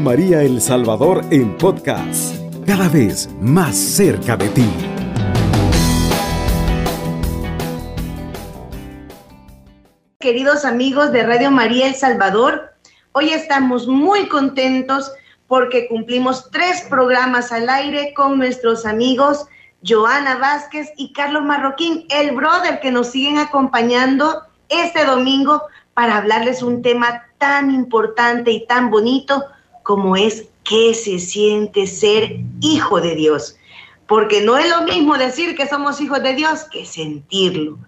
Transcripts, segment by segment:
María El Salvador en podcast, cada vez más cerca de ti. Queridos amigos de Radio María El Salvador, hoy estamos muy contentos porque cumplimos tres programas al aire con nuestros amigos Joana Vázquez y Carlos Marroquín, el brother que nos siguen acompañando este domingo para hablarles un tema tan importante y tan bonito como es qué se siente ser hijo de Dios. Porque no es lo mismo decir que somos hijos de Dios que sentirlo.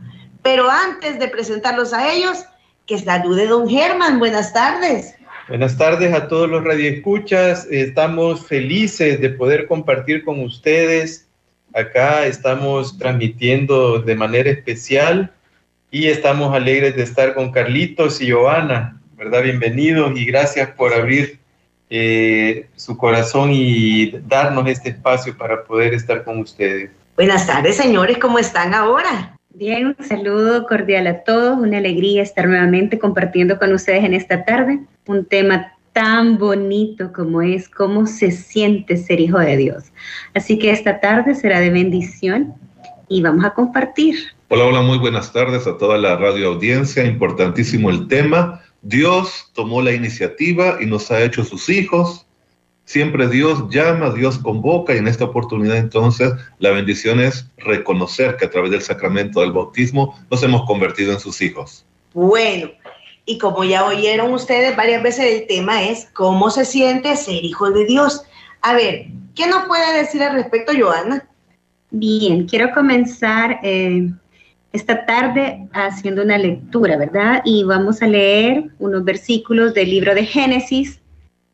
Pero antes de presentarlos a ellos, que salude don Germán. Buenas tardes. Buenas tardes a todos los radioescuchas. Estamos felices de poder compartir con ustedes. Acá estamos transmitiendo de manera especial y estamos alegres de estar con Carlitos y Joana, ¿verdad? Bienvenidos y gracias por abrir eh, su corazón y darnos este espacio para poder estar con ustedes. Buenas tardes, señores, ¿cómo están ahora? Bien, un saludo cordial a todos, una alegría estar nuevamente compartiendo con ustedes en esta tarde un tema tan bonito como es cómo se siente ser hijo de Dios. Así que esta tarde será de bendición y vamos a compartir. Hola, hola, muy buenas tardes a toda la radio audiencia. Importantísimo el tema. Dios tomó la iniciativa y nos ha hecho sus hijos. Siempre Dios llama, Dios convoca y en esta oportunidad entonces la bendición es reconocer que a través del sacramento del bautismo nos hemos convertido en sus hijos. Bueno, y como ya oyeron ustedes varias veces, el tema es cómo se siente ser hijo de Dios. A ver, ¿qué nos puede decir al respecto, Joana? Bien, quiero comenzar eh, esta tarde haciendo una lectura, ¿verdad? Y vamos a leer unos versículos del libro de Génesis,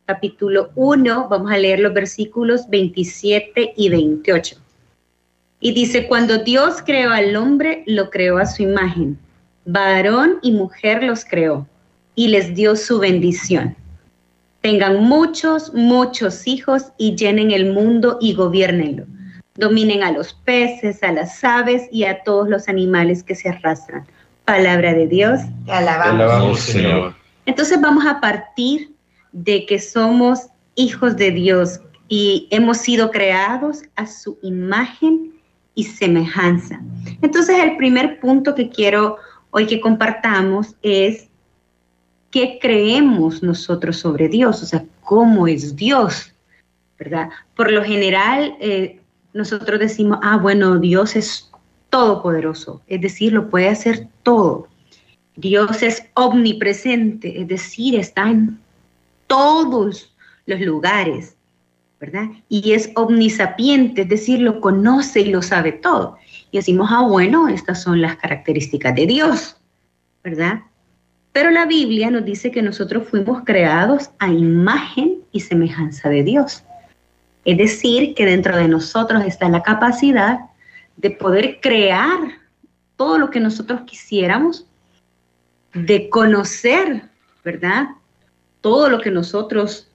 capítulo 1, vamos a leer los versículos 27 y 28. Y dice, cuando Dios creó al hombre, lo creó a su imagen. Varón y mujer los creó y les dio su bendición. Tengan muchos, muchos hijos y llenen el mundo y gobiernenlo dominen a los peces, a las aves y a todos los animales que se arrastran. Palabra de Dios. Te alabamos, Señor. Entonces vamos a partir de que somos hijos de Dios y hemos sido creados a su imagen y semejanza. Entonces el primer punto que quiero hoy que compartamos es qué creemos nosotros sobre Dios, o sea, cómo es Dios, ¿verdad? Por lo general, eh, nosotros decimos, ah, bueno, Dios es todopoderoso, es decir, lo puede hacer todo. Dios es omnipresente, es decir, está en todos los lugares, ¿verdad? Y es omnisapiente, es decir, lo conoce y lo sabe todo. Y decimos, ah, bueno, estas son las características de Dios, ¿verdad? Pero la Biblia nos dice que nosotros fuimos creados a imagen y semejanza de Dios. Es decir, que dentro de nosotros está la capacidad de poder crear todo lo que nosotros quisiéramos, de conocer, ¿verdad? Todo lo que nosotros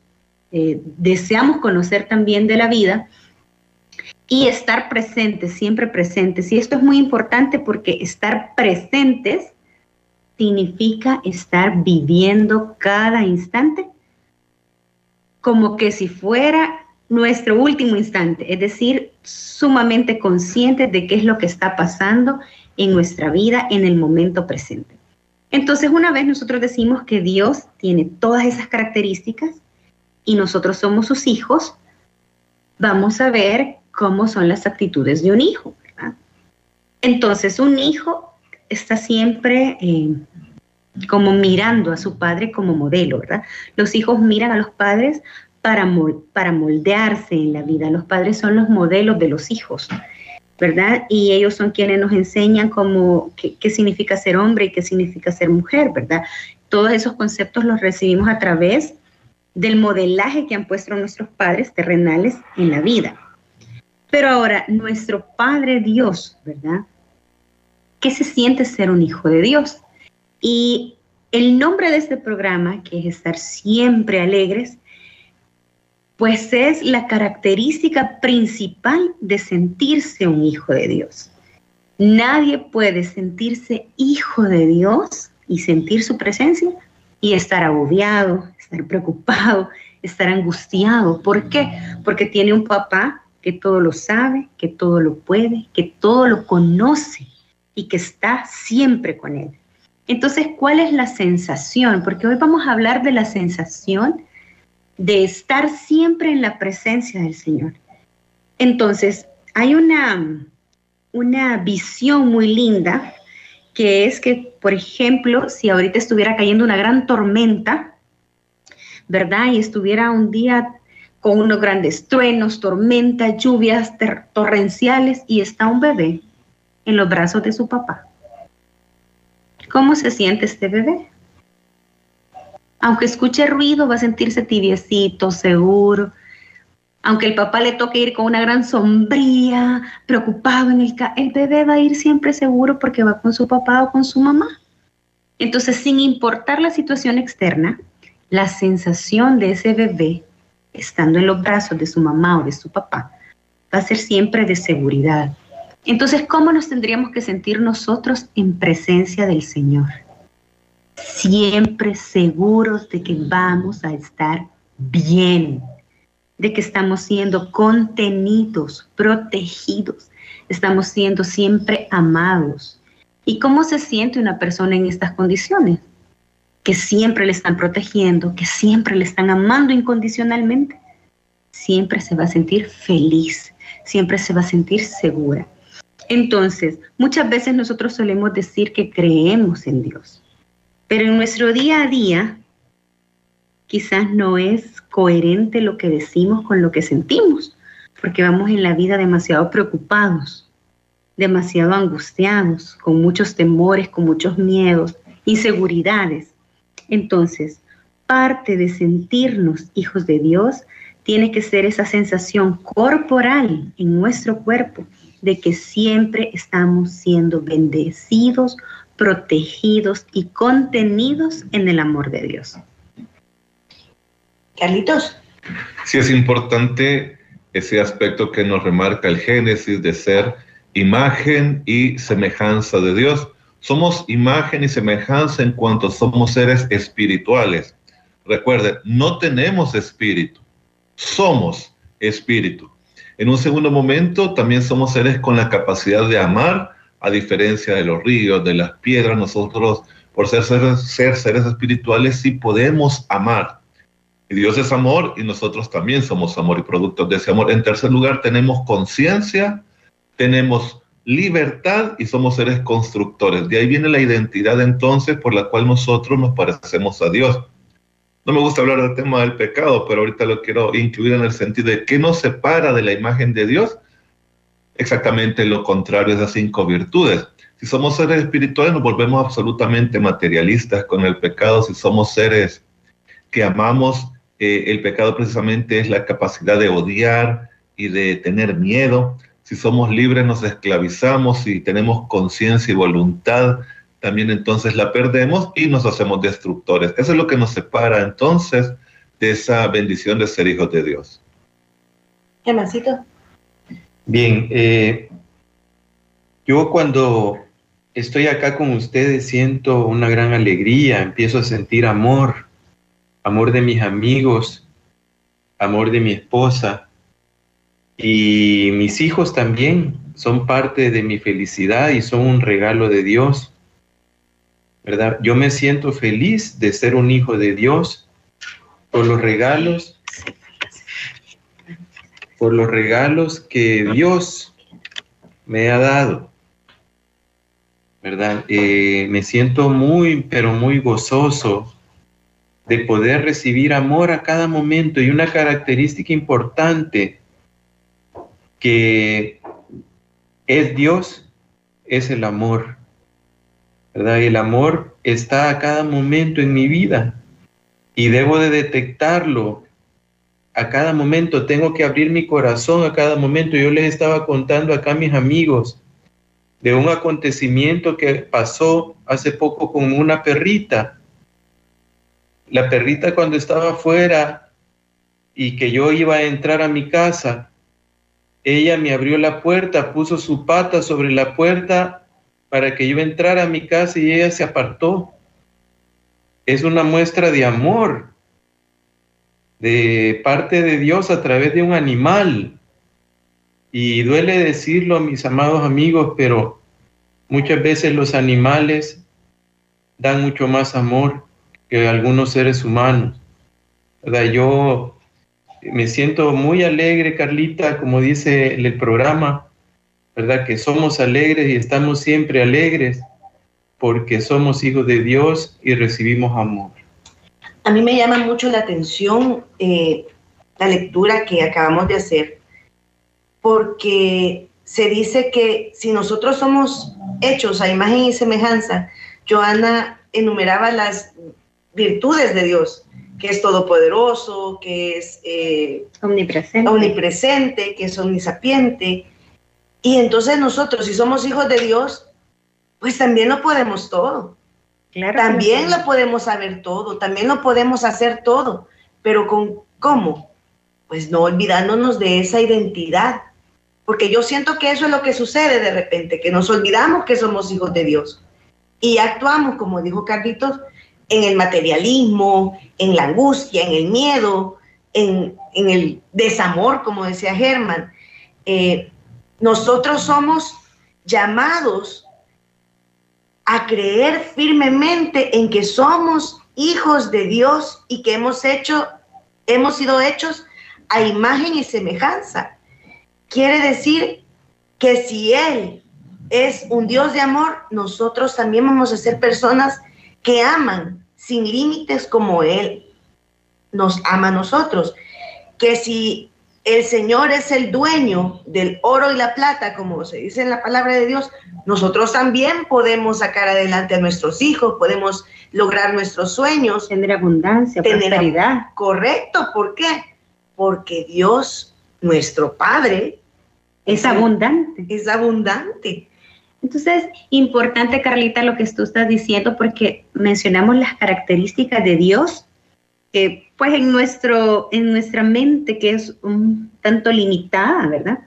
eh, deseamos conocer también de la vida y estar presentes, siempre presentes. Y esto es muy importante porque estar presentes significa estar viviendo cada instante como que si fuera nuestro último instante, es decir, sumamente conscientes de qué es lo que está pasando en nuestra vida en el momento presente. Entonces, una vez nosotros decimos que Dios tiene todas esas características y nosotros somos sus hijos, vamos a ver cómo son las actitudes de un hijo. Entonces, un hijo está siempre eh, como mirando a su padre como modelo, ¿verdad? Los hijos miran a los padres para, moldearse en la vida. Los padres son los modelos de los hijos, ¿verdad? Y ellos son quienes nos enseñan cómo, qué, qué significa ser hombre y qué significa ser mujer, ¿verdad? Todos esos conceptos los recibimos a través del modelaje que han puesto nuestros padres terrenales en la vida. Pero ahora, nuestro Padre Dios, ¿verdad? ¿Qué se siente ser un hijo de Dios? Y el nombre de este programa, que es estar siempre alegres, pues es la característica principal de sentirse un hijo de Dios. Nadie puede sentirse hijo de Dios y sentir su presencia y estar agobiado, estar preocupado, estar angustiado. ¿Por qué? Porque tiene un papá que todo lo sabe, que todo lo puede, que todo lo conoce y que está siempre con él. Entonces, ¿cuál es la sensación? Porque hoy vamos a hablar de la sensación de estar siempre en la presencia del Señor. Entonces, hay una, una visión muy linda que es que, por ejemplo, si ahorita estuviera cayendo una gran tormenta, ¿verdad? Y estuviera un día con unos grandes truenos, tormentas, lluvias torrenciales y está un bebé en los brazos de su papá. ¿Cómo se siente este bebé? Aunque escuche ruido, va a sentirse tibiecito, seguro. Aunque el papá le toque ir con una gran sombría, preocupado en el el bebé va a ir siempre seguro porque va con su papá o con su mamá. Entonces, sin importar la situación externa, la sensación de ese bebé estando en los brazos de su mamá o de su papá va a ser siempre de seguridad. Entonces, ¿cómo nos tendríamos que sentir nosotros en presencia del Señor? Siempre seguros de que vamos a estar bien, de que estamos siendo contenidos, protegidos, estamos siendo siempre amados. ¿Y cómo se siente una persona en estas condiciones? Que siempre le están protegiendo, que siempre le están amando incondicionalmente. Siempre se va a sentir feliz, siempre se va a sentir segura. Entonces, muchas veces nosotros solemos decir que creemos en Dios, pero en nuestro día a día quizás no es coherente lo que decimos con lo que sentimos, porque vamos en la vida demasiado preocupados, demasiado angustiados, con muchos temores, con muchos miedos, inseguridades. Entonces, parte de sentirnos hijos de Dios tiene que ser esa sensación corporal en nuestro cuerpo de que siempre estamos siendo bendecidos, protegidos y contenidos en el amor de Dios. Carlitos. Sí, es importante ese aspecto que nos remarca el Génesis de ser imagen y semejanza de Dios. Somos imagen y semejanza en cuanto somos seres espirituales. Recuerde, no tenemos espíritu, somos espíritu. En un segundo momento, también somos seres con la capacidad de amar, a diferencia de los ríos, de las piedras. Nosotros, por ser seres, ser seres espirituales, sí podemos amar. Y Dios es amor y nosotros también somos amor y productos de ese amor. En tercer lugar, tenemos conciencia, tenemos libertad y somos seres constructores. De ahí viene la identidad entonces por la cual nosotros nos parecemos a Dios. No me gusta hablar del tema del pecado, pero ahorita lo quiero incluir en el sentido de qué nos separa de la imagen de Dios. Exactamente lo contrario, esas cinco virtudes. Si somos seres espirituales, nos volvemos absolutamente materialistas con el pecado. Si somos seres que amamos, eh, el pecado precisamente es la capacidad de odiar y de tener miedo. Si somos libres, nos esclavizamos y tenemos conciencia y voluntad también entonces la perdemos y nos hacemos destructores. Eso es lo que nos separa entonces de esa bendición de ser hijos de Dios. ¿Qué Bien, eh, yo cuando estoy acá con ustedes siento una gran alegría, empiezo a sentir amor, amor de mis amigos, amor de mi esposa y mis hijos también son parte de mi felicidad y son un regalo de Dios. ¿verdad? Yo me siento feliz de ser un hijo de Dios por los regalos, por los regalos que Dios me ha dado, ¿verdad? Eh, me siento muy, pero muy gozoso de poder recibir amor a cada momento y una característica importante que es Dios es el amor. ¿verdad? El amor está a cada momento en mi vida y debo de detectarlo a cada momento. Tengo que abrir mi corazón a cada momento. Yo les estaba contando acá mis amigos de un acontecimiento que pasó hace poco con una perrita. La perrita cuando estaba afuera y que yo iba a entrar a mi casa, ella me abrió la puerta, puso su pata sobre la puerta para que yo entrara a mi casa y ella se apartó. Es una muestra de amor. De parte de Dios a través de un animal. Y duele decirlo, mis amados amigos, pero muchas veces los animales dan mucho más amor que algunos seres humanos. Yo me siento muy alegre, Carlita, como dice el programa, ¿verdad? Que somos alegres y estamos siempre alegres porque somos hijos de Dios y recibimos amor. A mí me llama mucho la atención eh, la lectura que acabamos de hacer, porque se dice que si nosotros somos hechos a imagen y semejanza, Joana enumeraba las virtudes de Dios, que es todopoderoso, que es eh, omnipresente. omnipresente, que es omnisapiente. Y entonces nosotros, si somos hijos de Dios, pues también lo podemos todo. También lo podemos saber todo, también lo podemos hacer todo, pero con cómo? Pues no olvidándonos de esa identidad, porque yo siento que eso es lo que sucede de repente, que nos olvidamos que somos hijos de Dios y actuamos, como dijo Carlitos, en el materialismo, en la angustia, en el miedo, en, el desamor, como decía Germán. Eh, nosotros somos llamados a creer firmemente en que somos hijos de Dios y que hemos hecho, hemos sido hechos a imagen y semejanza. Quiere decir que si Él es un Dios de amor, nosotros también vamos a ser personas que aman sin límites como Él nos ama a nosotros. Que si el Señor es el dueño del oro y la plata, como se dice en la palabra de Dios, nosotros también podemos sacar adelante a nuestros hijos, podemos lograr nuestros sueños. Tener abundancia, tener prosperidad. Correcto, ¿por qué? Porque Dios, nuestro Padre, es abundante. Es abundante. Entonces, importante, Carlita, lo que tú estás diciendo, porque mencionamos las características de Dios, que pues en, nuestro, en nuestra mente, que es un tanto limitada, ¿verdad?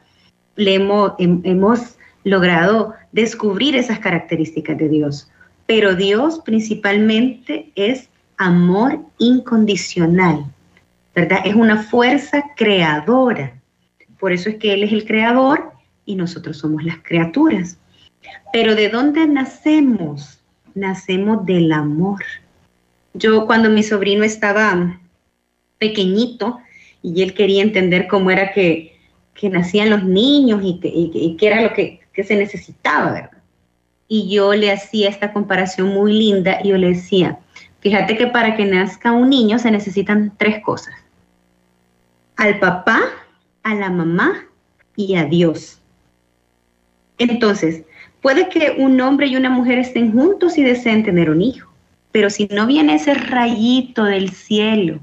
Le hemos, hemos logrado descubrir esas características de Dios. Pero Dios principalmente es amor incondicional, ¿verdad? Es una fuerza creadora. Por eso es que Él es el creador y nosotros somos las criaturas. Pero ¿de dónde nacemos? Nacemos del amor. Yo cuando mi sobrino estaba pequeñito y él quería entender cómo era que, nacían los niños y, qué era lo que, que se necesitaba, ¿verdad? Y yo le hacía esta comparación muy linda y yo le decía, fíjate que para que nazca un niño se necesitan tres cosas. Al papá, a la mamá y a Dios. Entonces, Puede que un hombre y una mujer estén juntos y deseen tener un hijo, pero si no viene ese rayito del cielo,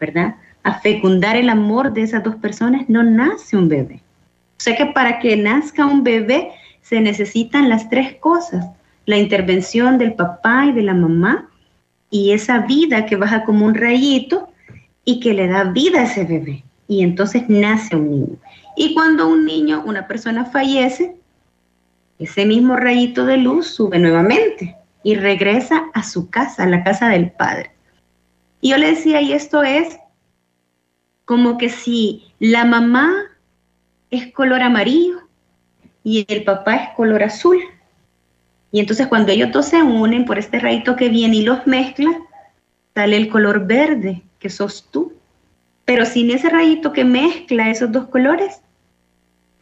¿verdad? A fecundar el amor de esas dos personas, no nace un bebé. O sea que para que nazca un bebé se necesitan las tres cosas, la intervención del papá y de la mamá y esa vida que baja como un rayito y que le da vida a ese bebé. Y entonces nace un niño. Y cuando un niño, una persona fallece, ese mismo rayito de luz sube nuevamente y regresa a su casa, a la casa del Padre. Y yo le decía, y esto es como que si la mamá es color amarillo y el papá es color azul. Y entonces cuando ellos dos se unen por este rayito que viene y los mezcla, sale el color verde, que sos tú. Pero sin ese rayito que mezcla esos dos colores,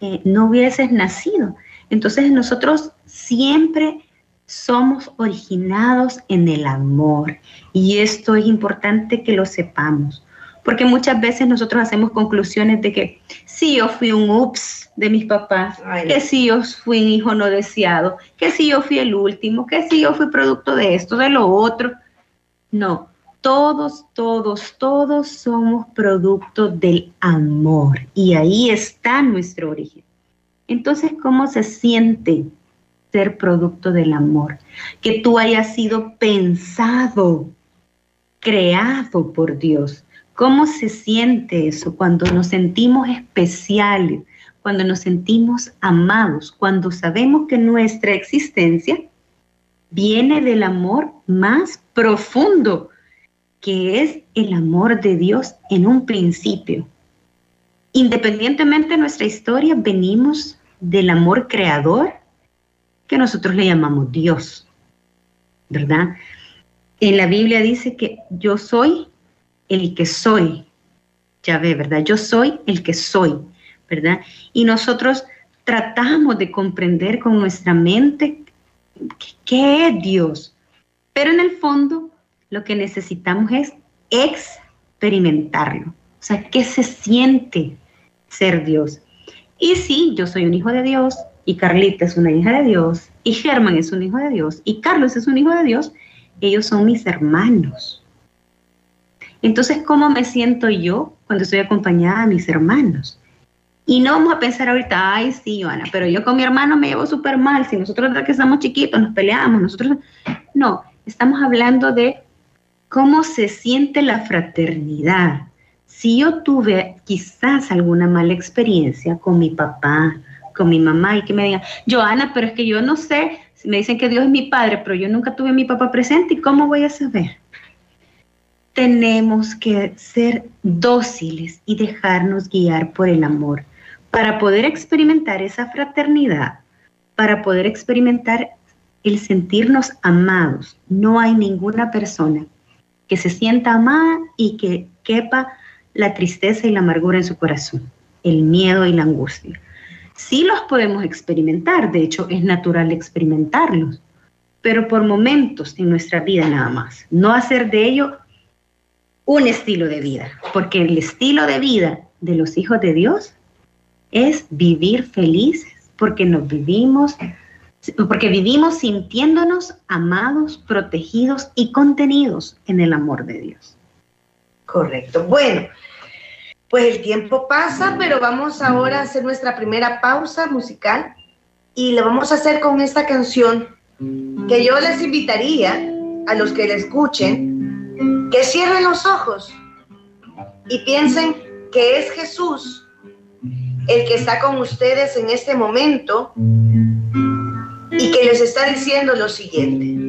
eh, no hubieses nacido. Entonces nosotros siempre somos originados en el amor y esto es importante que lo sepamos, porque muchas veces nosotros hacemos conclusiones de que si yo fui un ups de mis papás, que si yo fui un hijo no deseado, que si yo fui el último, que si yo fui producto de esto, de lo otro. No, todos, todos, todos somos producto del amor y ahí está nuestro origen. Entonces, ¿cómo se siente producto del amor? Que tú hayas sido pensado, creado por Dios. ¿Cómo se siente eso cuando nos sentimos especiales, cuando nos sentimos amados, cuando sabemos que nuestra existencia viene del amor más profundo que es el amor de Dios en un principio. Independientemente de nuestra historia, venimos del amor creador que nosotros le llamamos Dios, ¿verdad? En la Biblia dice que yo soy el que soy, ya ve, ¿verdad? Yo soy el que soy, ¿verdad? Y nosotros tratamos de comprender con nuestra mente qué es Dios, pero en el fondo lo que necesitamos es experimentarlo, o sea, qué se siente ser Dios. Y sí, yo soy un hijo de Dios, y Carlita es una hija de Dios, y Germán es un hijo de Dios, y Carlos es un hijo de Dios, ellos son mis hermanos. Entonces, ¿cómo me siento yo cuando estoy acompañada de mis hermanos? Y no vamos a pensar ahorita, ay, sí, Joana, pero yo con mi hermano me llevo súper mal, si nosotros desde que estamos chiquitos nos peleamos, nosotros... No, estamos hablando de cómo se siente la fraternidad. Si yo tuve quizás alguna mala experiencia con mi papá, con mi mamá y que me digan, Joana, pero es que yo no sé, me dicen que Dios es mi padre, pero yo nunca tuve a mi papá presente y cómo voy a saber. Tenemos que ser dóciles y dejarnos guiar por el amor para poder experimentar esa fraternidad, para poder experimentar el sentirnos amados. No hay ninguna persona que se sienta amada y que quepa la tristeza y la amargura en su corazón, el miedo y la angustia sí los podemos experimentar, de hecho es natural experimentarlos, pero por momentos en nuestra vida nada más. No hacer de ello un estilo de vida, porque el estilo de vida de los hijos de Dios es vivir felices, porque nos vivimos, porque vivimos sintiéndonos amados, protegidos y contenidos en el amor de Dios. Correcto. Bueno, pues el tiempo pasa, pero vamos ahora a hacer nuestra primera pausa musical y lo vamos a hacer con esta canción que yo les invitaría a los que la escuchen que cierren los ojos y piensen que es Jesús el que está con ustedes en este momento y que les está diciendo lo siguiente.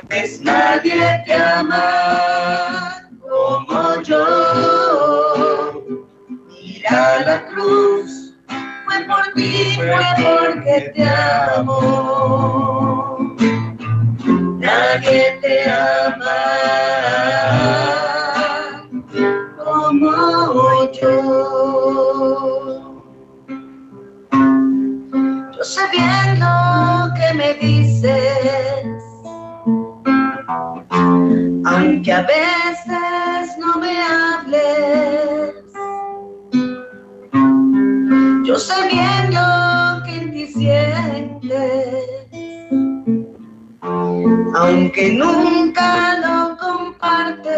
Pues nadie te ama como yo. Mira la cruz, fue por ti, fue porque te amo. Nadie te ama a veces no me hables. Yo sé bien lo que en ti sientes, aunque nunca lo compartes.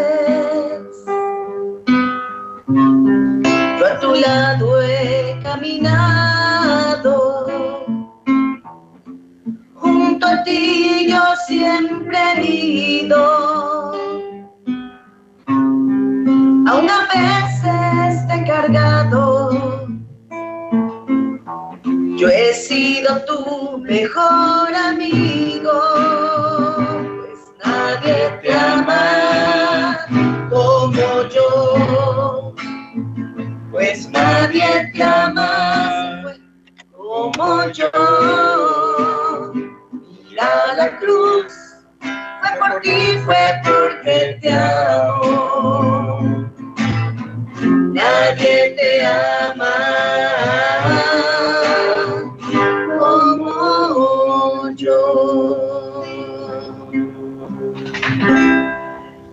Yo a tu lado he caminado junto a ti yo siempre he ido. Aún a veces te he cargado. Yo he sido tu mejor amigo, pues nadie te ama como yo. Pues nadie te ama como yo. Mira la cruz, fue por ti, fue porque te amo. Nadie te ama como yo.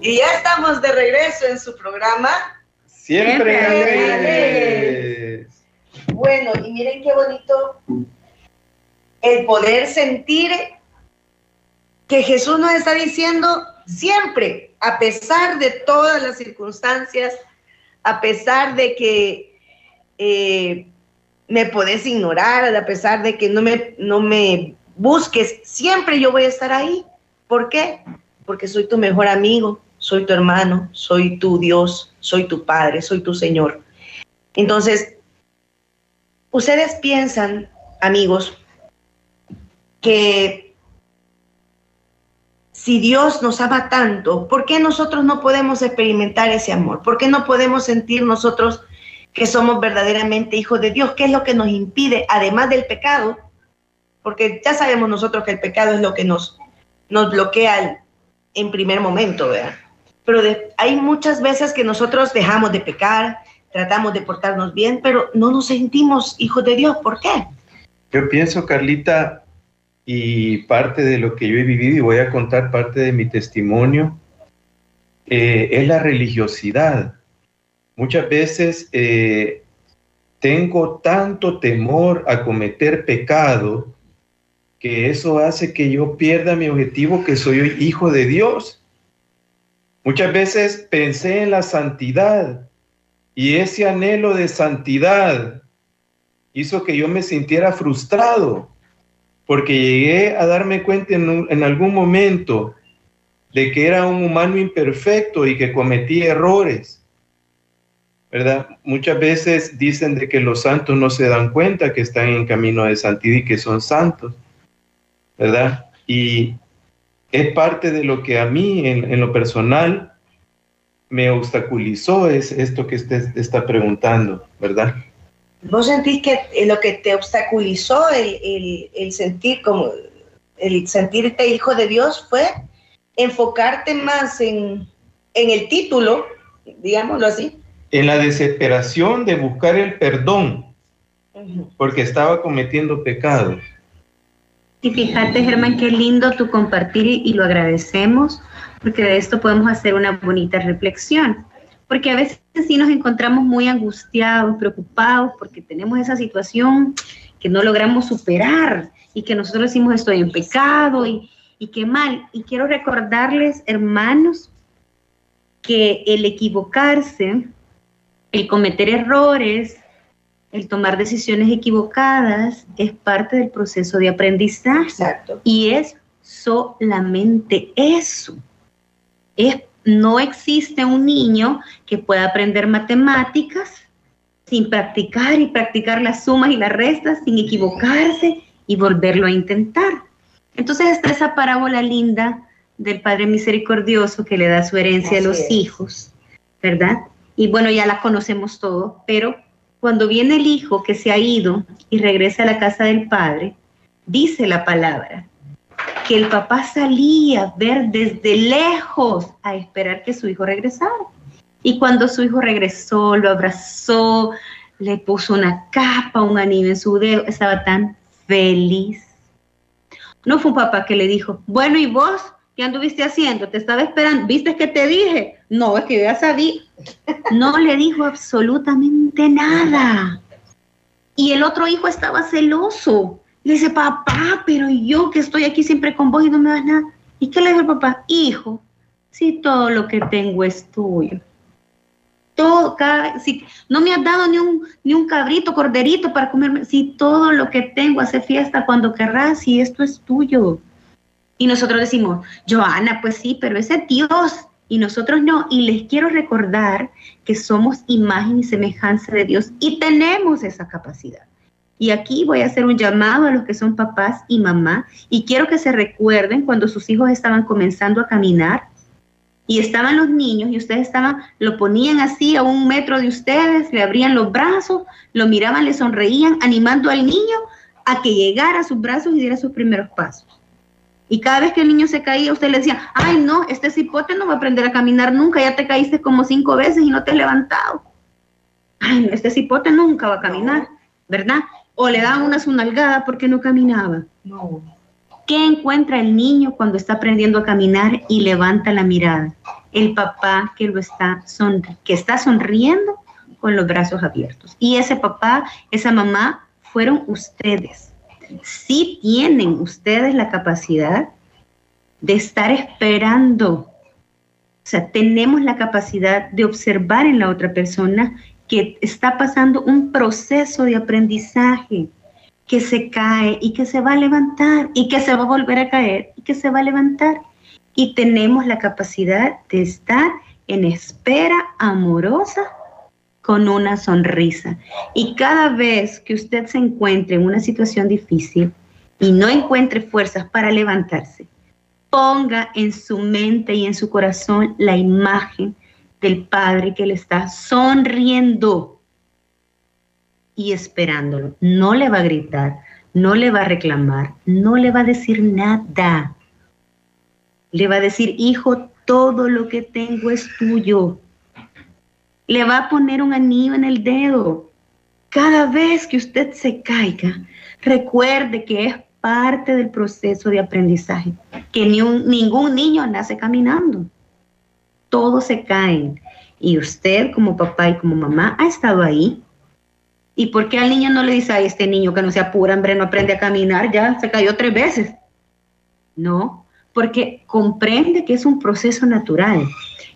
Y ya estamos de regreso en su programa. Siempre Siempre alegres. Bueno, y miren qué bonito el poder sentir que Jesús nos está diciendo siempre, a pesar de todas las circunstancias, a pesar de que eh, me podés ignorar, a pesar de que no me, no me busques, siempre yo voy a estar ahí. ¿Por qué? Porque soy tu mejor amigo, soy tu hermano, soy tu Dios, soy tu Padre, soy tu Señor. Entonces, ustedes piensan, amigos, que si Dios nos ama tanto, ¿por qué nosotros no podemos experimentar ese amor? ¿Por qué no podemos sentir nosotros que somos verdaderamente hijos de Dios? ¿Qué es lo que nos impide, además del pecado? Porque ya sabemos nosotros que el pecado es lo que nos, nos bloquea en primer momento, ¿verdad? Pero hay muchas veces que nosotros dejamos de pecar, tratamos de portarnos bien, pero no nos sentimos hijos de Dios. ¿Por qué? Yo pienso, Carlita, y parte de lo que yo he vivido, y voy a contar parte de mi testimonio, eh, es la religiosidad. Muchas veces eh, tengo tanto temor a cometer pecado que eso hace que yo pierda mi objetivo, que soy hijo de Dios. Muchas veces pensé en la santidad y ese anhelo de santidad hizo que yo me sintiera frustrado porque llegué a darme cuenta en, algún momento de que era un humano imperfecto y que cometí errores. ¿Verdad? Muchas veces dicen de que los santos no se dan cuenta que están en camino de santidad y que son santos. ¿Verdad? Y es parte de lo que a mí, en, en lo personal, me obstaculizó es esto que usted está preguntando, ¿verdad? ¿Vos sentís que lo que te obstaculizó el, el, el, sentir como el sentirte hijo de Dios fue enfocarte más en, en el título, digámoslo así? En la desesperación de buscar el perdón, uh -huh. porque estaba cometiendo pecados. Y fíjate, Germán, qué lindo tu compartir y, y lo agradecemos, porque de esto podemos hacer una bonita reflexión porque a veces sí nos encontramos muy angustiados, preocupados, porque tenemos esa situación que no logramos superar y que nosotros decimos estoy en pecado y, y qué mal. Y quiero recordarles, hermanos, que el equivocarse, el cometer errores, el tomar decisiones equivocadas es parte del proceso de aprendizaje. Exacto. Y es solamente eso. Es no existe un niño que pueda aprender matemáticas sin practicar y practicar las sumas y las restas, sin equivocarse y volverlo a intentar. Entonces está esa parábola linda del Padre Misericordioso que le da su herencia Así a los es. hijos, ¿verdad? Y bueno, ya la conocemos todo, pero cuando viene el hijo que se ha ido y regresa a la casa del Padre, dice la palabra, que el papá salía a ver desde lejos a esperar que su hijo regresara. Y cuando su hijo regresó, lo abrazó, le puso una capa, un anillo en su dedo, estaba tan feliz. No fue un papá que le dijo, bueno, ¿y vos qué anduviste haciendo? Te estaba esperando, ¿viste que te dije? No, es que ya sabía. No le dijo absolutamente nada. Y el otro hijo estaba celoso le dice, papá, pero yo que estoy aquí siempre con vos y no me das nada. ¿Y qué le dijo el papá? Hijo, si todo lo que tengo es tuyo. Todo, cada, si no me has dado ni un, ni un cabrito, corderito para comerme. Si todo lo que tengo hace fiesta cuando querrás y esto es tuyo. Y nosotros decimos, Joana, pues sí, pero ese es Dios y nosotros no. Y les quiero recordar que somos imagen y semejanza de Dios y tenemos esa capacidad. Y aquí voy a hacer un llamado a los que son papás y mamá y quiero que se recuerden cuando sus hijos estaban comenzando a caminar y estaban los niños y ustedes estaban, lo ponían así a un metro de ustedes, le abrían los brazos, lo miraban, le sonreían, animando al niño a que llegara a sus brazos y diera sus primeros pasos. Y cada vez que el niño se caía, usted le decía, ay no, este cipote no va a aprender a caminar nunca, ya te caíste como cinco veces y no te has levantado. Ay, este cipote nunca va a caminar, ¿verdad? O le daban una sunalgada porque no caminaba. No. ¿Qué encuentra el niño cuando está aprendiendo a caminar y levanta la mirada? El papá que lo está que está sonriendo con los brazos abiertos. Y ese papá, esa mamá fueron ustedes. Sí tienen ustedes la capacidad de estar esperando. O sea, tenemos la capacidad de observar en la otra persona que está pasando un proceso de aprendizaje, que se cae y que se va a levantar y que se va a volver a caer y que se va a levantar. Y tenemos la capacidad de estar en espera amorosa con una sonrisa. Y cada vez que usted se encuentre en una situación difícil y no encuentre fuerzas para levantarse, ponga en su mente y en su corazón la imagen del Padre que le está sonriendo y esperándolo. No le va a gritar, no le va a reclamar, no le va a decir nada. Le va a decir, hijo, todo lo que tengo es tuyo. Le va a poner un anillo en el dedo. Cada vez que usted se caiga, recuerde que es parte del proceso de aprendizaje, que ningún niño nace caminando todos se caen. Y usted como papá y como mamá ha estado ahí. ¿Y por qué al niño no le dice a este niño que no se apura, hombre, no aprende a caminar, ya se cayó tres veces? No, porque comprende que es un proceso natural.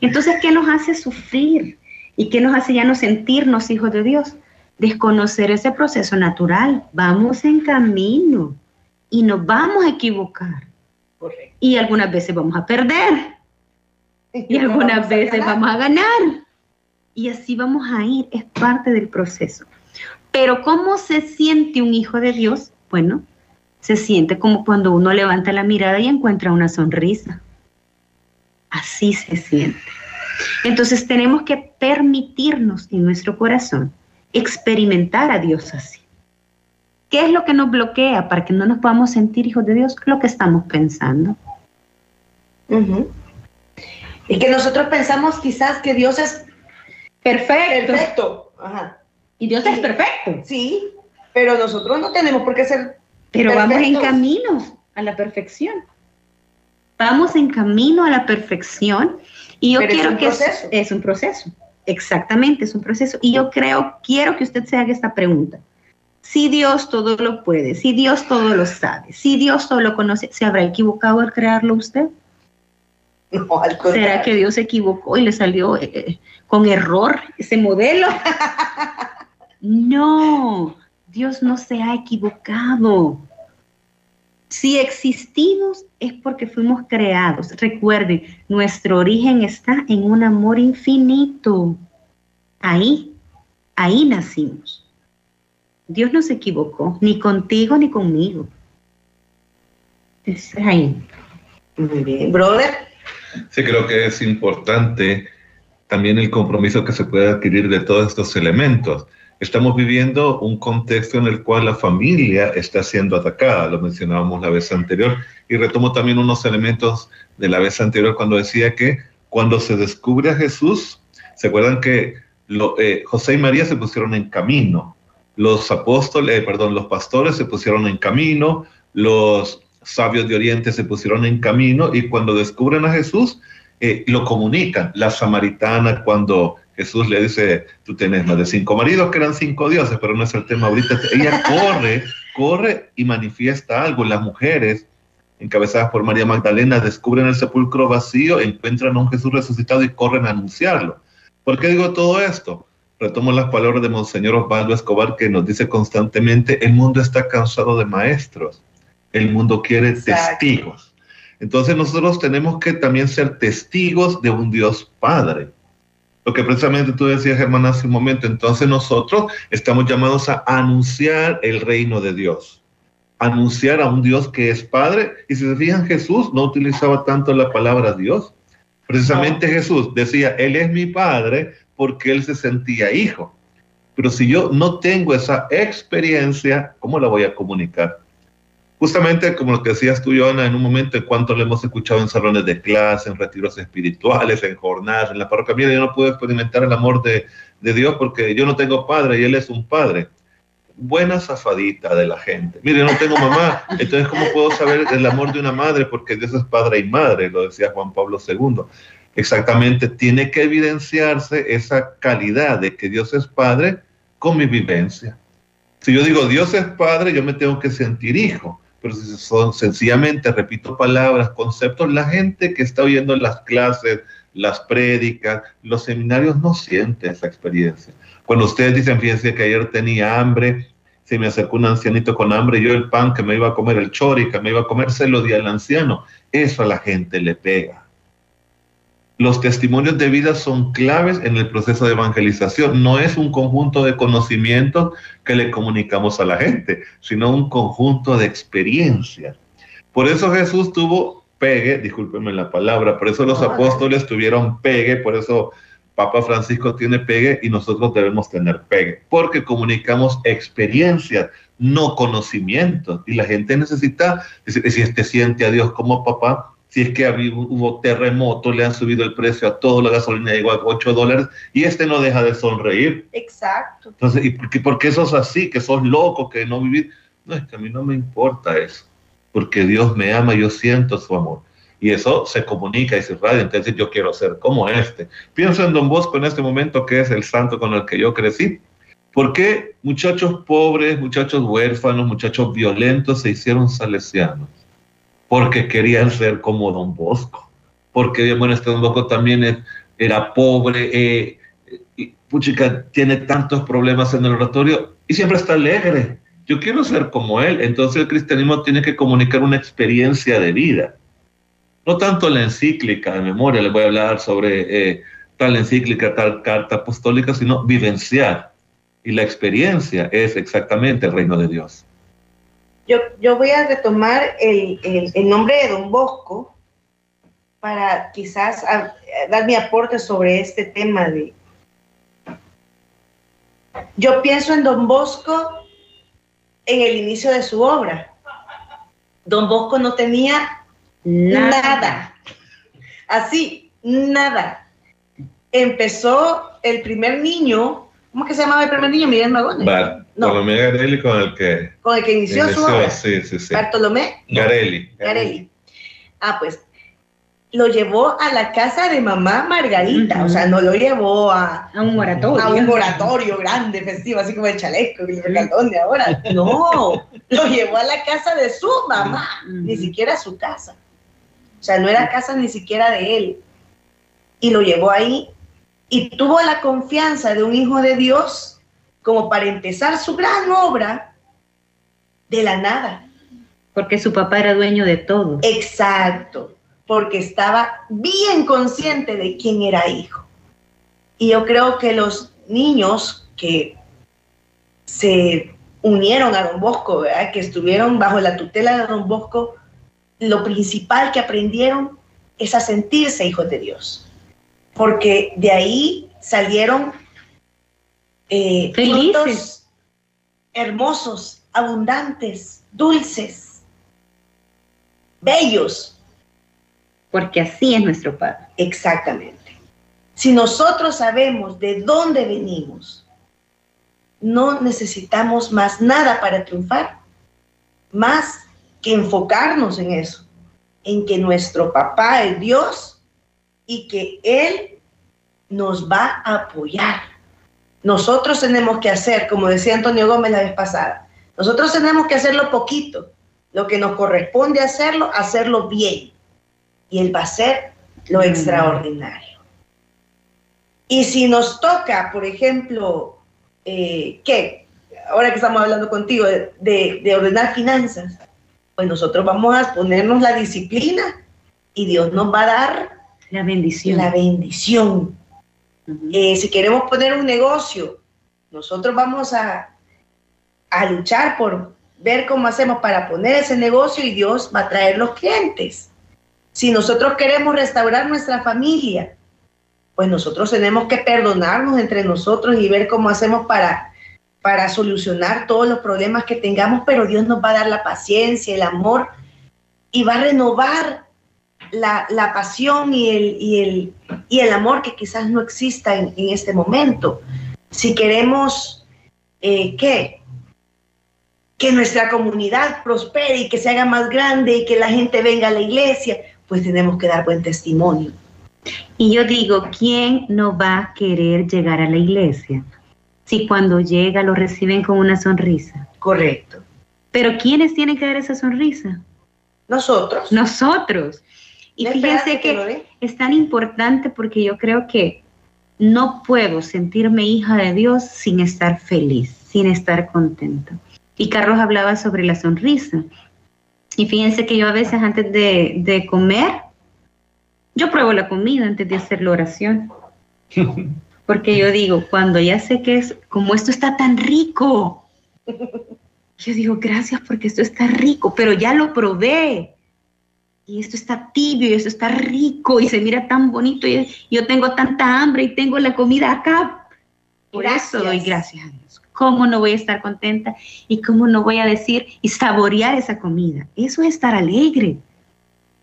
Entonces, ¿qué nos hace sufrir? ¿Y qué nos hace ya no sentirnos hijos de Dios? Desconocer ese proceso natural. Vamos en camino y nos vamos a equivocar. Y algunas veces vamos a perder y algunas veces vamos a ganar. Y así vamos a ir, es parte del proceso. Pero ¿cómo se siente un hijo de Dios? Bueno, se siente como cuando uno levanta la mirada y encuentra una sonrisa. Así se siente. Entonces tenemos que permitirnos en nuestro corazón experimentar a Dios así. ¿Qué es lo que nos bloquea para que no nos podamos sentir hijos de Dios? Lo que estamos pensando. Y que nosotros pensamos quizás que Dios es perfecto. Perfecto. Ajá. Y Dios es perfecto. Sí, pero nosotros no tenemos por qué ser. Pero vamos en camino a la perfección. Vamos en camino a la perfección. Y yo quiero que es, es un proceso. Exactamente, es un proceso. Y yo creo, quiero que usted se haga esta pregunta. Si Dios todo lo puede, si Dios todo lo sabe, si Dios todo lo conoce, ¿se habrá equivocado al crearlo usted? ¿Será que Dios se equivocó y le salió eh, eh, con error ese modelo? no, Dios no se ha equivocado. Si existimos es porque fuimos creados. Recuerden, nuestro origen está en un amor infinito. Ahí, ahí nacimos. Dios no se equivocó, ni contigo ni conmigo. Es ahí. Muy bien, brother. Sí, creo que es importante también el compromiso que se puede adquirir de todos estos elementos. Estamos viviendo un contexto en el cual la familia está siendo atacada, lo mencionábamos la vez anterior, y retomo también unos elementos de la vez anterior cuando decía que cuando se descubre a Jesús, ¿se acuerdan que eh, José y María se pusieron en camino? Los apóstoles, eh, perdón, los pastores se pusieron en camino, los sabios de Oriente se pusieron en camino y cuando descubren a Jesús, eh, lo comunican. La samaritana, cuando Jesús le dice, tú tienes más de cinco maridos, que eran cinco dioses, pero no es el tema ahorita. Ella corre, corre y manifiesta algo. Las mujeres, encabezadas por María Magdalena, descubren el sepulcro vacío, encuentran a un Jesús resucitado y corren a anunciarlo. ¿Por qué digo todo esto? Retomo las palabras de Monseñor Osvaldo Escobar, que nos dice constantemente, el mundo está cansado de maestros el mundo quiere testigos. Entonces nosotros tenemos que también ser testigos de un Dios Padre. Lo que precisamente tú decías, Germán, hace un momento. Entonces nosotros estamos llamados a anunciar el reino de Dios. Anunciar a un Dios que es Padre. Y si se fijan, Jesús no utilizaba tanto la palabra Dios. Precisamente Jesús decía, Él es mi Padre porque Él se sentía hijo. Pero si yo no tengo esa experiencia, ¿cómo la voy a comunicar? Justamente como lo que decías tú, Joana, en un momento en cuanto lo hemos escuchado en salones de clase, en retiros espirituales, en jornadas, en la parroquia, mira, yo no puedo experimentar el amor de, de Dios porque yo no tengo padre y Él es un padre. Buena zafadita de la gente. Mire, yo no tengo mamá, entonces ¿cómo puedo saber el amor de una madre? Porque Dios es padre y madre, lo decía Juan Pablo II. Exactamente, tiene que evidenciarse esa calidad de que Dios es padre con mi vivencia. Si yo digo Dios es padre, yo me tengo que sentir hijo pero si son sencillamente, repito palabras, conceptos, la gente que está oyendo las clases, las prédicas, los seminarios no siente esa experiencia. Cuando ustedes dicen, fíjense que ayer tenía hambre, se me acercó un ancianito con hambre, yo el pan que me iba a comer, el chori que me iba a comer, se lo di al anciano. Eso a la gente le pega. Los testimonios de vida son claves en el proceso de evangelización. No es un conjunto de conocimientos que le comunicamos a la gente, sino un conjunto de experiencias. Por eso Jesús tuvo pegue, discúlpenme la palabra, por eso los apóstoles tuvieron pegue, por eso Papa Francisco tiene pegue y nosotros debemos tener pegue, porque comunicamos experiencias, no conocimientos. Y la gente necesita, si este siente a Dios como papá, si es que hubo terremoto, le han subido el precio a todo, la gasolina llegó a 8 dólares y este no deja de sonreír. Exacto. Entonces, ¿y por qué, por qué sos así? Que sos loco, que no vivís. No, es que a mí no me importa eso, porque Dios me ama, yo siento su amor. Y eso se comunica y se radia. Entonces yo quiero ser como este. Pienso en Don Bosco en este momento, que es el santo con el que yo crecí. ¿Por qué muchachos pobres, muchachos huérfanos, muchachos violentos se hicieron salesianos? Porque querían ser como Don Bosco, porque bueno, este Don Bosco también era pobre, eh, y, puchica, tiene tantos problemas en el oratorio y siempre está alegre. Yo quiero ser como él. Entonces el cristianismo tiene que comunicar una experiencia de vida. No tanto la encíclica de memoria, les voy a hablar sobre eh, tal encíclica, tal carta apostólica, sino vivenciar. Y la experiencia es exactamente el reino de Dios. Yo, voy a retomar el, nombre de Don Bosco para quizás dar mi aporte sobre este tema de... Yo pienso en Don Bosco en el inicio de su obra. Don Bosco no tenía nada. Así, nada. Empezó el primer niño, ¿cómo que se llamaba el primer niño? Miguel Magones. Bartolomé Garelli con el que... Con el que inició, su obra. Sí, sí, sí. Bartolomé. Garelli. Garelli. Ah, pues lo llevó a la casa de mamá Margarita, o sea, no lo llevó a, a un oratorio. A un oratorio grande, festivo, así como el chaleco y el regalón de ahora. No, lo llevó a la casa de su mamá, ni siquiera a su casa. O sea, no era casa ni siquiera de él. Y lo llevó ahí y tuvo la confianza de un hijo de Dios como para empezar su gran obra de la nada. Porque su papá era dueño de todo. Exacto, porque estaba bien consciente de quién era hijo. Y yo creo que los niños que se unieron a Don Bosco, que estuvieron bajo la tutela de Don Bosco, lo principal que aprendieron es a sentirse hijos de Dios. Porque de ahí salieron eh, frutos hermosos, abundantes, dulces, bellos. Porque así es nuestro Padre. Exactamente. Si nosotros sabemos de dónde venimos, no necesitamos más nada para triunfar, más que enfocarnos en eso, en que nuestro papá es Dios y que Él nos va a apoyar nosotros tenemos que hacer, como decía Antonio Gómez la vez pasada, nosotros tenemos que hacerlo poquito, lo que nos corresponde hacerlo, hacerlo bien. Y Él va a hacer lo mm. extraordinario. Y si nos toca, por ejemplo, eh, ¿qué? Ahora que estamos hablando contigo de, de ordenar finanzas, pues nosotros vamos a ponernos la disciplina y Dios nos va a dar La bendición. la bendición. Eh, si queremos poner un negocio, nosotros vamos a, a luchar por ver cómo hacemos para poner ese negocio y Dios va a traer los clientes. Si nosotros queremos restaurar nuestra familia, pues nosotros tenemos que perdonarnos entre nosotros y ver cómo hacemos para, para solucionar todos los problemas que tengamos, pero Dios nos va a dar la paciencia, el amor y va a renovar la, la pasión y el, y, el, y el amor que quizás no exista en, en este momento. Si queremos eh, ¿qué? que nuestra comunidad prospere y que se haga más grande y que la gente venga a la iglesia, pues tenemos que dar buen testimonio. Y yo digo, ¿quién no va a querer llegar a la iglesia si cuando llega lo reciben con una sonrisa? Correcto. Pero ¿quiénes tienen que dar esa sonrisa? Nosotros. Nosotros. Y No fíjense que dé. es tan importante porque yo creo que no puedo sentirme hija de Dios sin estar feliz, sin estar contenta. Y Carlos hablaba sobre la sonrisa. Y fíjense que yo a veces antes de, de comer, yo pruebo la comida antes de hacer la oración. Porque yo digo, cuando ya sé que es, como esto está tan rico, yo digo, gracias porque esto está rico, pero ya lo probé. Y esto está tibio y esto está rico y se mira tan bonito y yo tengo tanta hambre y tengo la comida acá. Por eso doy Gracias. gracias a Dios. ¿Cómo no voy a estar contenta y cómo no voy a decir y saborear esa comida? Eso es estar alegre.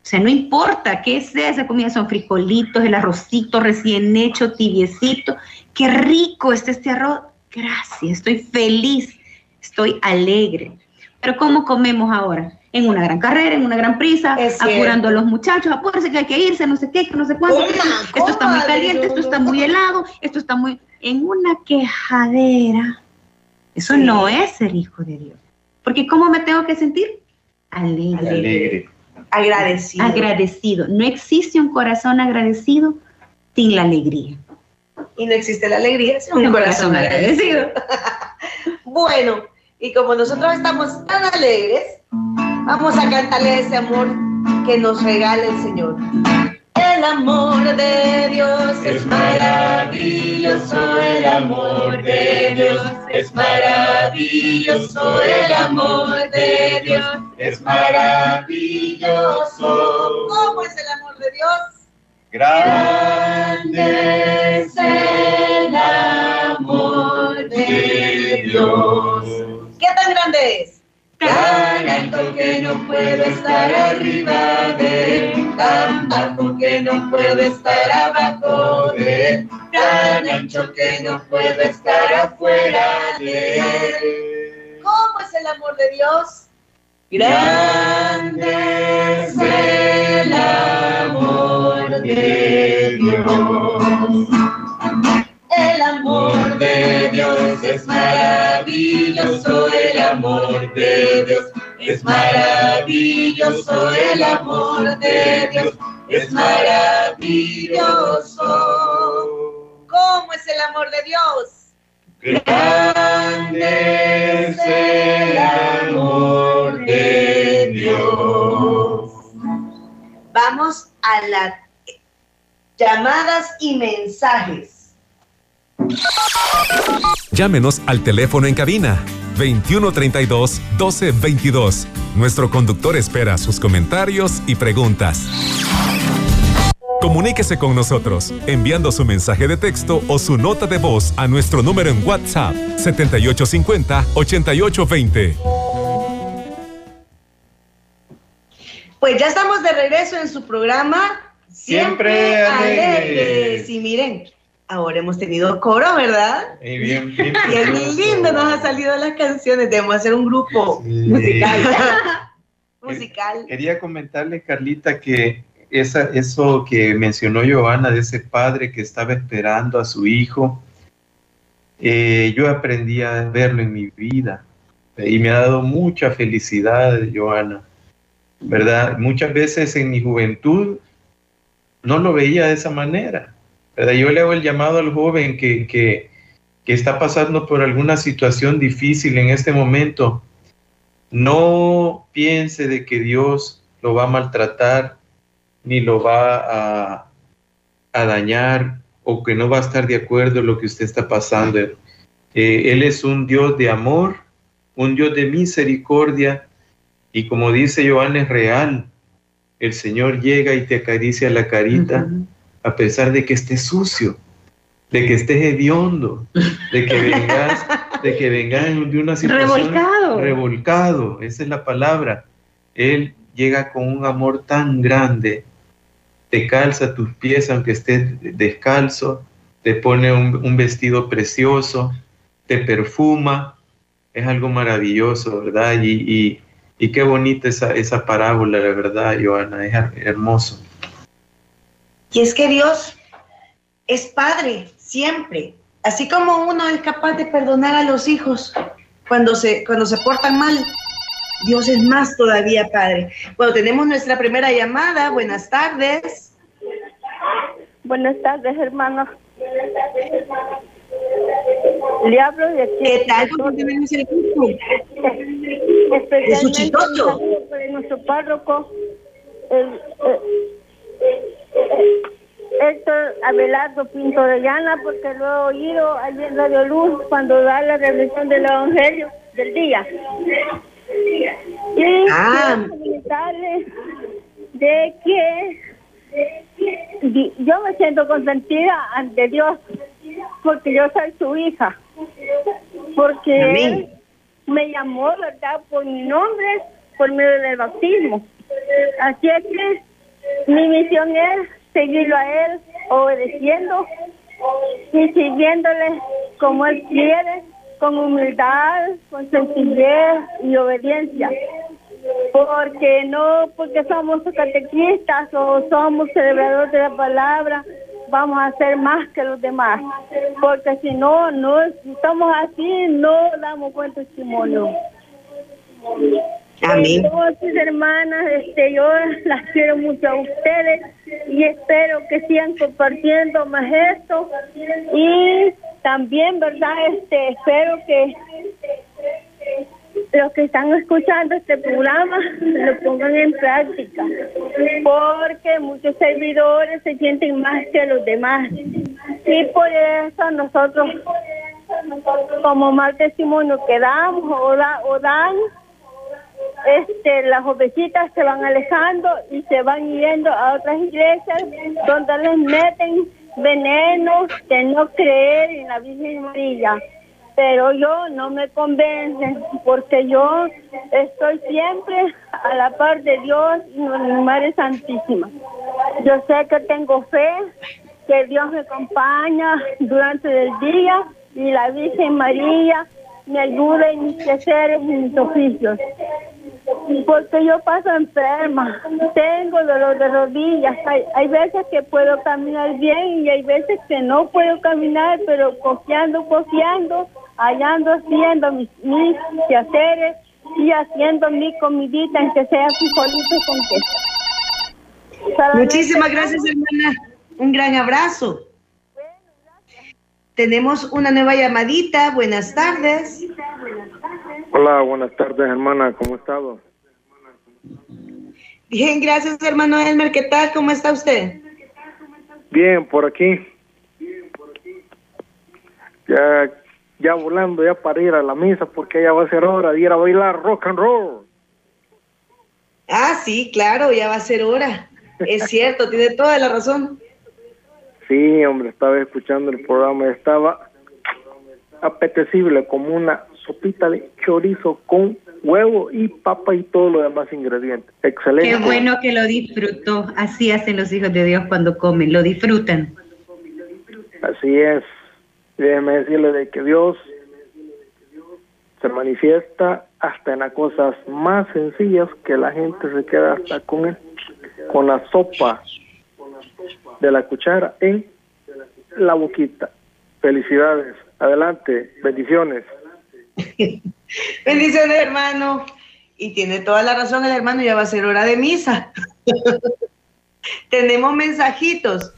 O sea, no importa qué sea esa comida, son frijolitos, el arrocito recién hecho, tibiecito. Qué rico está este arroz. Gracias, estoy feliz, estoy alegre. Pero ¿cómo comemos ahora? En una gran carrera, en una gran prisa, Es cierto. apurando a los muchachos, apúrense que hay que irse, no sé qué, que no sé cuánto. Coma, esto está muy caliente, yo esto está muy helado, esto está muy... En una quejadera. Eso Sí. no es ser hijo de Dios. Porque ¿cómo me tengo que sentir? Alegre. Alegre. Agradecido. Agradecido. No existe un corazón agradecido sin la alegría. y no existe la alegría sin un corazón agradecido. Bueno, y como nosotros estamos tan alegres, vamos a cantarle ese amor que nos regala el Señor. El amor de Dios es maravilloso, el amor de Dios es maravilloso, el amor de Dios es maravilloso. ¿Cómo es el amor de Dios? Grande es el amor de Dios. ¿Qué tan grande es? Tan alto que no puedo estar arriba de él, tan bajo que no puedo estar abajo de él, tan ancho que no puedo estar afuera de él. ¿Cómo es el amor de Dios? Grande es el amor de Dios. El amor de Dios es maravilloso, el amor de Dios es maravilloso, el amor de Dios es maravilloso. ¿Cómo es el amor de Dios? Grande es el amor de Dios. Vamos a las llamadas y mensajes. Llámenos al teléfono en cabina 2132 1222. Nuestro conductor espera sus comentarios y preguntas. Comuníquese con nosotros enviando su mensaje de texto o su nota de voz a nuestro número en WhatsApp 7850 8820. Pues ya estamos de regreso en su programa Siempre alegres. Y miren, ahora hemos tenido coro, ¿verdad? Y bien, bien Bien lindo nos han salido las canciones. Debemos hacer un grupo Sí. musical. musical. Quería comentarle, Carlita, que esa, eso que mencionó Joana de ese padre que estaba esperando a su hijo, eh, yo aprendí a verlo en mi vida y me ha dado mucha felicidad, Joana, ¿verdad? Muchas veces en mi juventud no lo veía de esa manera, ¿verdad? Yo le hago el llamado al joven que, que, está pasando por alguna situación difícil en este momento, no piense de que Dios lo va a maltratar ni lo va a, a dañar o que no va a estar de acuerdo en lo que usted está pasando. Eh, él es un Dios de amor, un Dios de misericordia y como dice Joan es real. El Señor llega y te acaricia la carita a pesar de que estés sucio, de que estés hediondo, de que vengas, de que vengas de una situación revolcado. revolcado, esa es la palabra. Él llega con un amor tan grande te calza tus pies aunque estés descalzo, te pone un, vestido precioso, te perfuma, es algo maravilloso, ¿verdad? Y, qué bonita esa, esa parábola, la verdad, Joana, es hermoso. Y es que Dios es padre siempre, así como uno es capaz de perdonar a los hijos cuando se, cuando se portan mal, Dios es más todavía, Padre. Bueno, tenemos nuestra primera llamada. Buenas tardes. Buenas tardes, hermano. Le hablo de aquí. ¿Qué tal? ¿Cómo tenemos el grupo? Especialmente de nuestro párroco, el, Héctor Abelardo Pinto de Llana, porque lo he oído allí en Radio Luz cuando da la revisión del Evangelio del día. Y ah. comentarle de que yo me siento consentida ante Dios porque yo soy su hija, porque Él me llamó, ¿verdad?, por mi nombre, por medio del bautismo. Así es que mi misión es seguirlo a Él, obedeciendo y siguiéndole como Él quiere, con humildad, con sencillez y obediencia. Porque no porque somos catequistas o somos celebradores de la palabra vamos a ser más que los demás. Porque si no no estamos así no damos buen testimonio. Amén. Entonces, hermanas, este, yo las quiero mucho a ustedes y espero que sigan compartiendo más esto y también, ¿verdad? Este, espero que los que están escuchando este programa lo pongan en práctica, porque muchos servidores se sienten más que los demás. Y por eso nosotros, como mal testimonio que damos o, o dan, este, las jovencitas se van alejando y se van yendo a otras iglesias donde les meten veneno de no creer en la Virgen María pero yo no me convence porque yo estoy siempre a la par de Dios y de mi Madre Santísima. Yo sé que tengo fe, que Dios me acompaña durante el día y la Virgen María me ayuda en mis quehaceres y mis oficios. Porque yo paso enferma, tengo dolor de rodillas, hay, hay veces que puedo caminar bien y hay veces que no puedo caminar, pero cojeando, cojeando, hallando haciendo mis, mis quehaceres y haciendo mi comidita, en que sea frijolitos con queso. Muchísimas gracias, hermana. Un gran abrazo. Tenemos una nueva llamadita. Buenas tardes. Hola, buenas tardes, hermana. ¿Cómo está? Bien, gracias, hermano Elmer. ¿Qué tal? ¿Cómo está usted? Bien, por aquí. Ya ya volando ya para ir a la misa porque ya va a ser hora de ir a bailar rock and roll. Ah, sí, claro, ya va a ser hora. Es cierto, tiene toda la razón. Sí, hombre, estaba escuchando el programa, estaba apetecible como una sopita de chorizo con huevo y papa y todo lo demás ingredientes. Excelente. Qué bueno que lo disfrutó. Así hacen los hijos de Dios cuando comen, lo disfrutan. Así es. Déjeme decirle de que Dios se manifiesta hasta en las cosas más sencillas que la gente se queda hasta con él, con la sopa de la cuchara en la boquita. Felicidades, adelante, bendiciones. bendiciones, hermano. Y tiene toda la razón el hermano, ya va a ser hora de misa. Tenemos mensajitos.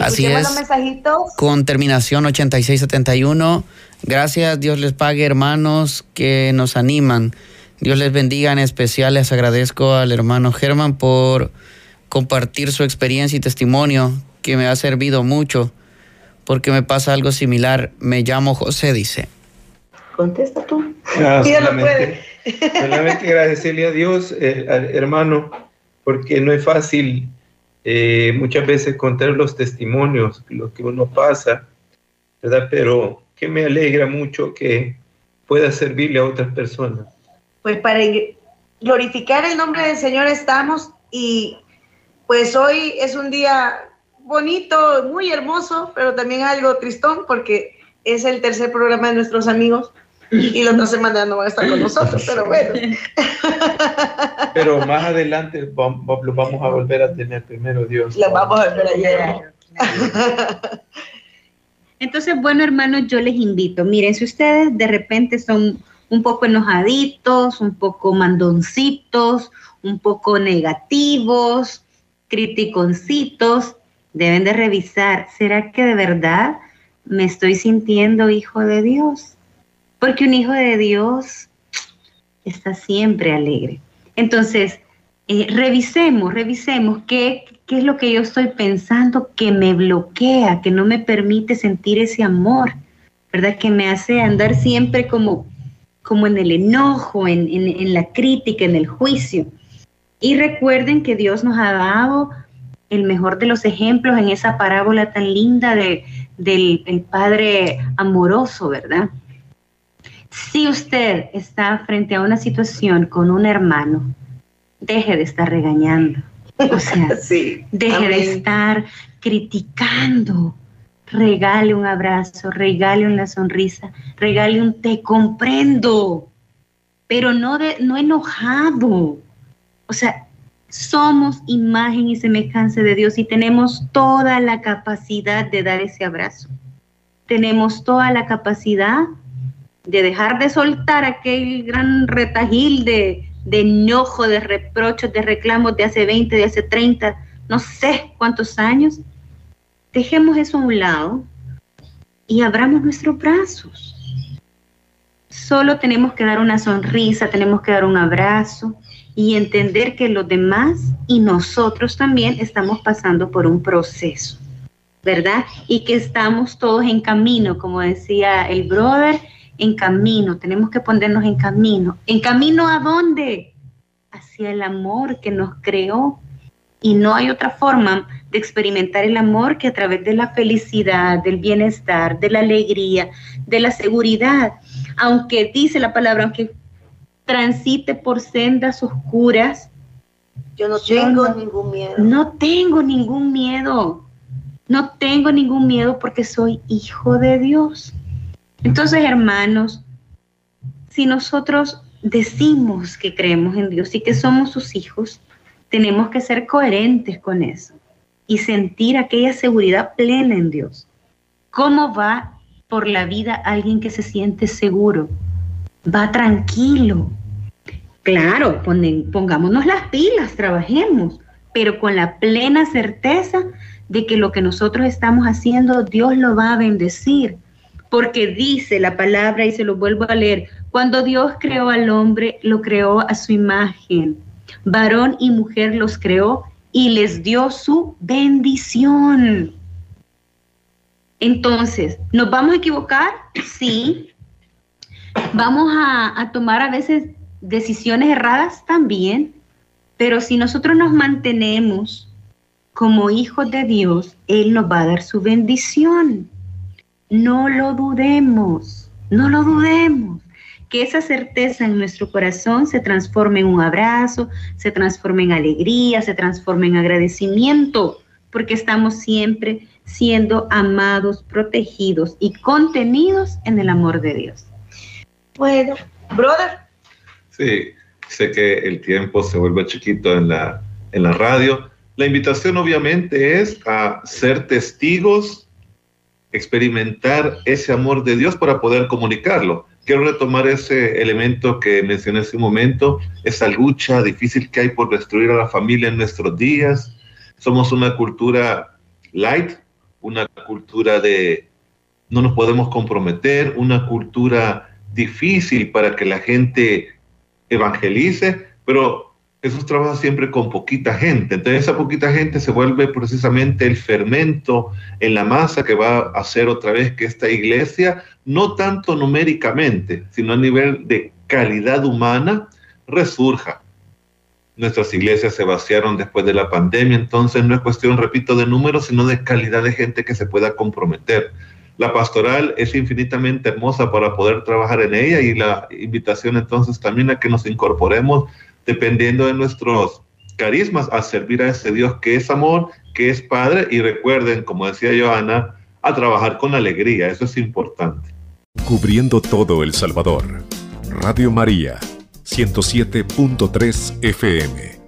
Así es. Los mensajitos. Con terminación 8671. Gracias, Dios les pague, hermanos que nos animan. Dios les bendiga en especial. Les agradezco al hermano Germán por compartir su experiencia y testimonio que me ha servido mucho porque me pasa algo similar. Me llamo José, dice. Contesta tú. Ah, solamente, solamente agradecerle a Dios, eh, hermano, porque no es fácil eh, muchas veces contar los testimonios, lo que uno pasa, ¿verdad? Pero que me alegra mucho que pueda servirle a otras personas. Pues para glorificar el nombre del Señor estamos y pues hoy es un día bonito, muy hermoso, pero también algo tristón porque es el tercer programa de nuestros amigos y la otra semana no van a estar con nosotros, pero bueno. Pero más adelante lo vamos a volver a tener primero Dios. La vamos a volver a llegar. Entonces, bueno, hermanos, yo les invito, miren, si ustedes de repente son un poco enojaditos, un poco mandoncitos, un poco negativos, criticoncitos, deben de revisar, ¿será que de verdad me estoy sintiendo hijo de Dios? Porque un hijo de Dios está siempre alegre. Entonces, eh, revisemos, revisemos qué, qué es lo que yo estoy pensando que me bloquea, que no me permite sentir ese amor, ¿verdad? Que me hace andar siempre como como en el enojo, en, la crítica, en el juicio. Y recuerden que Dios nos ha dado el mejor de los ejemplos en esa parábola tan linda de, del el Padre amoroso, ¿verdad? Si usted está frente a una situación con un hermano, deje de estar regañando. O sea, deje de estar criticando, regale un abrazo, regale una sonrisa, regale un te comprendo, pero no, de, no enojado. O sea, somos imagen y semejanza de Dios y tenemos toda la capacidad de dar ese abrazo. Tenemos toda la capacidad de dejar de soltar aquel gran retajil de, de enojo, de reprochos, de reclamos de hace 20, de hace 30, no sé cuántos años Dejemos eso a un lado y abramos nuestros brazos. Solo tenemos que dar una sonrisa, tenemos que dar un abrazo y entender que los demás y nosotros también estamos pasando por un proceso, ¿verdad? Y que estamos todos en camino, como decía el brother, en camino, tenemos que ponernos en camino. ¿En camino a dónde? Hacia el amor que nos creó. Y no hay otra forma de experimentar el amor que a través de la felicidad, del bienestar, de la alegría, de la seguridad. Aunque dice la palabra, aunque transite por sendas oscuras, yo no tengo ningún miedo. No tengo ningún miedo. No tengo ningún miedo porque soy hijo de Dios. Entonces, hermanos, si nosotros decimos que creemos en Dios y que somos sus hijos, tenemos que ser coherentes con eso y sentir aquella seguridad plena en Dios. ¿Cómo va por la vida alguien que se siente seguro? Va tranquilo. Claro, pongámonos las pilas, trabajemos, pero con la plena certeza de que lo que nosotros estamos haciendo, Dios lo va a bendecir. Porque dice la palabra, y se lo vuelvo a leer, cuando Dios creó al hombre, lo creó a su imagen. Varón y mujer los creó y les dio su bendición. Entonces, ¿nos vamos a equivocar? Sí. ¿Vamos a, tomar a veces decisiones erradas? También. Pero si nosotros nos mantenemos como hijos de Dios, Él nos va a dar su bendición. No lo dudemos, no lo dudemos que esa certeza en nuestro corazón se transforme en un abrazo, se transforme en alegría, se transforme en agradecimiento, porque estamos siempre siendo amados, protegidos y contenidos en el amor de Dios. Bueno, brother. Sí, sé que el tiempo se vuelve chiquito en la, en la radio. La invitación obviamente es a ser testigos, experimentar ese amor de Dios para poder comunicarlo quiero retomar ese elemento que mencioné hace un momento, esa lucha difícil que hay por destruir a la familia en nuestros días. Somos una cultura light, una cultura de no nos podemos comprometer, una cultura difícil para que la gente evangelice, pero Jesús trabaja siempre con poquita gente. Entonces esa poquita gente se vuelve precisamente el fermento en la masa que va a hacer otra vez que esta iglesia, no tanto numéricamente, sino a nivel de calidad humana, resurja. Nuestras iglesias se vaciaron después de la pandemia, entonces no es cuestión, repito, de números, sino de calidad de gente que se pueda comprometer. La pastoral es infinitamente hermosa para poder trabajar en ella y la invitación entonces también a que nos incorporemos dependiendo de nuestros carismas, a servir a ese Dios que es amor, que es Padre, y recuerden, como decía Joana, a trabajar con alegría, eso es importante. Cubriendo todo El Salvador. Radio María, 107.3 FM.